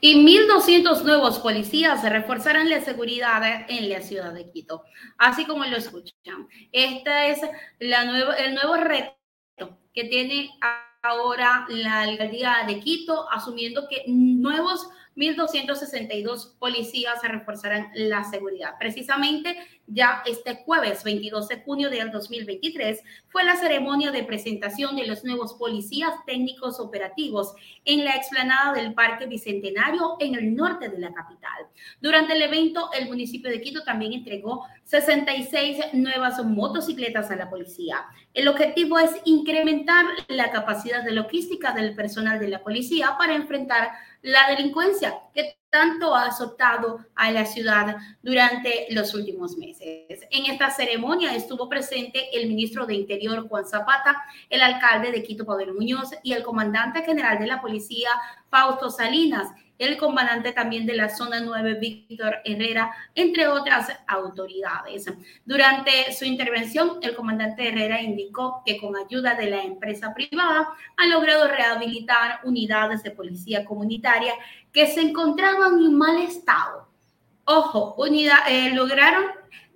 y 1.200 nuevos policías reforzarán la seguridad en la ciudad de Quito, así como lo escuchan. Este es la nueva, el nuevo reto que tiene ahora la alcaldía de Quito, asumiendo que nuevos 1.262 policías se reforzarán la seguridad. Precisamente ya este jueves 22 de junio del 2023 fue la ceremonia de presentación de los nuevos policías técnicos operativos en la explanada del Parque Bicentenario en el norte de la capital. Durante el evento, el municipio de Quito también entregó 66 nuevas motocicletas a la policía. El objetivo es incrementar la capacidad de logística del personal de la policía para enfrentar la delincuencia que tanto ha azotado a la ciudad durante los últimos meses. En esta ceremonia estuvo presente el ministro de Interior Juan Zapata, el alcalde de Quito Pavel Muñoz y el comandante general de la policía Fausto Salinas, el comandante también de la zona 9, Víctor Herrera, entre otras autoridades. Durante su intervención, el comandante Herrera indicó que con ayuda de la empresa privada ha logrado rehabilitar unidades de policía comunitaria que se encontraban en mal estado. Ojo, unidad, eh, lograron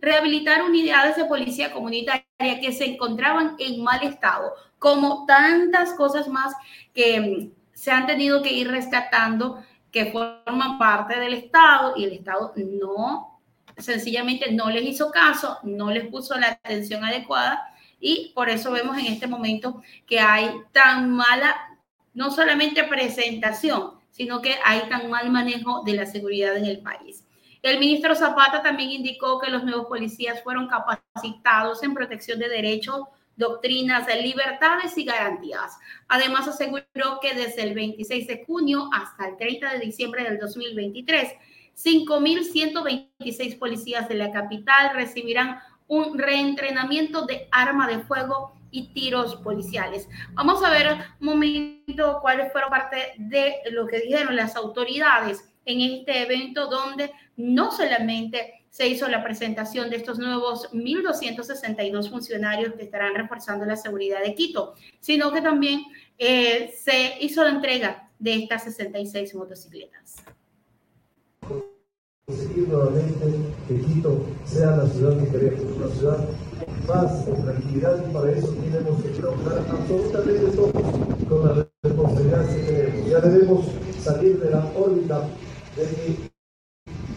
rehabilitar unidades de policía comunitaria que se encontraban en mal estado, como tantas cosas más que mm, se han tenido que ir rescatando que forman parte del Estado y el Estado no, sencillamente no les hizo caso, no les puso la atención adecuada y por eso vemos en este momento que hay tan mala, no solamente presentación, sino que hay tan mal manejo de la seguridad en el país. El ministro Zapata también indicó que los nuevos policías fueron capacitados en protección de derechos doctrinas de libertades y garantías. Además, aseguró que desde el 26 de junio hasta el 30 de diciembre del 2023, 5.126 policías de la capital recibirán un reentrenamiento de arma de fuego y tiros policiales. Vamos a ver un momento cuáles fueron parte de lo que dijeron las autoridades en este evento donde no solamente se hizo la presentación de estos nuevos 1.262 funcionarios que estarán reforzando la seguridad de Quito, sino que también eh, se hizo la entrega de estas 66 motocicletas. Conseguir nuevamente que Quito sea la ciudad que queremos, una ciudad más con tranquilidad y para eso tenemos que trabajar absolutamente todos con la responsabilidad que tenemos. Ya debemos salir de la órbita de que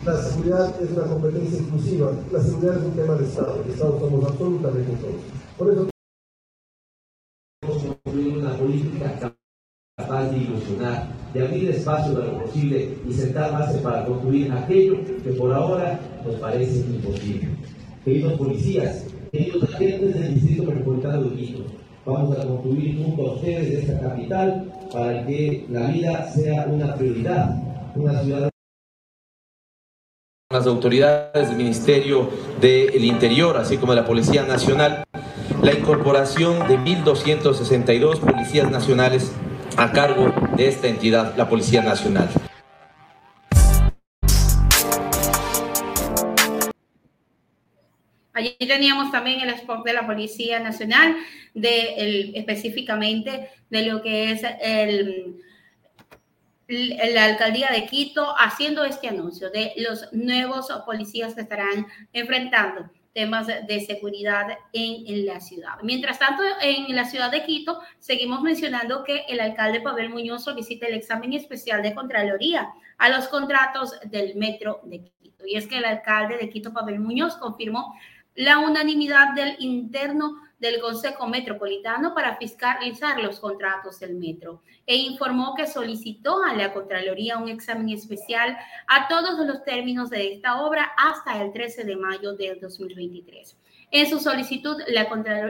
la seguridad es una competencia exclusiva. La seguridad es un tema de Estado. El Estado somos absolutamente todos. Por eso construir una política capaz de ilusionar, de abrir espacio de lo posible y sentar base para construir aquello que por ahora nos parece imposible. Queridos policías, queridos agentes del Distrito Metropolitano de Quito, vamos a construir junto a ustedes esta capital para que la vida sea una prioridad, las autoridades del Ministerio del Interior, así como de la Policía Nacional, la incorporación de 1.262 policías nacionales a cargo de esta entidad, la Policía Nacional. Allí teníamos también el spot de la Policía Nacional, de específicamente de lo que es el la alcaldía de Quito haciendo este anuncio de los nuevos policías que estarán enfrentando temas de seguridad en, la ciudad. Mientras tanto, en la ciudad de Quito, seguimos mencionando que el alcalde Pavel Muñoz solicita el examen especial de Contraloría a los contratos del metro de Quito. Y es que el alcalde de Quito, Pavel Muñoz, confirmó la unanimidad del interno del Consejo Metropolitano para fiscalizar los contratos del metro e informó que solicitó a la Contraloría un examen especial a todos los términos de esta obra hasta el 13 de mayo del 2023. En su solicitud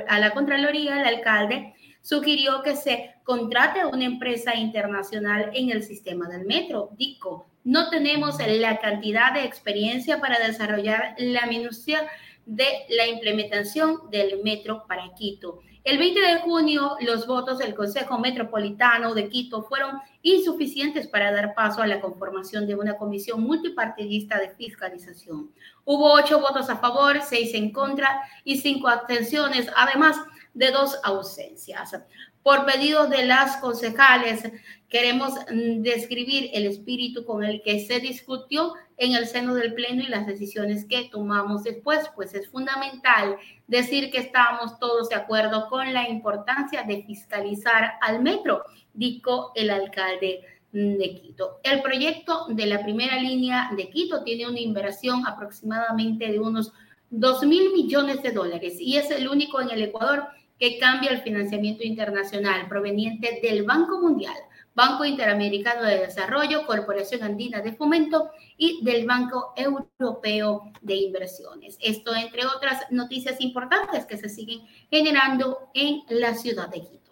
a la Contraloría, el alcalde sugirió que se contrate a una empresa internacional en el sistema del metro, DICO. No tenemos la cantidad de experiencia para desarrollar la minucia de la implementación del metro para Quito. El 20 de junio, los votos del Consejo Metropolitano de Quito fueron insuficientes para dar paso a la conformación de una comisión multipartidista de fiscalización. Hubo ocho votos a favor, seis en contra y cinco abstenciones, además de dos ausencias. Por pedido de las concejales, queremos mm, describir el espíritu con el que se discutió en el seno del Pleno y las decisiones que tomamos después, pues es fundamental decir que estamos todos de acuerdo con la importancia de fiscalizar al metro, dijo el alcalde de Quito. El proyecto de la primera línea de Quito tiene una inversión aproximadamente de unos 2 mil millones de dólares y es el único en el Ecuador que cambia el financiamiento internacional proveniente del Banco Mundial, Banco Interamericano de Desarrollo, Corporación Andina de Fomento y del Banco Europeo de Inversiones. Esto entre otras noticias importantes que se siguen generando en la ciudad de Quito.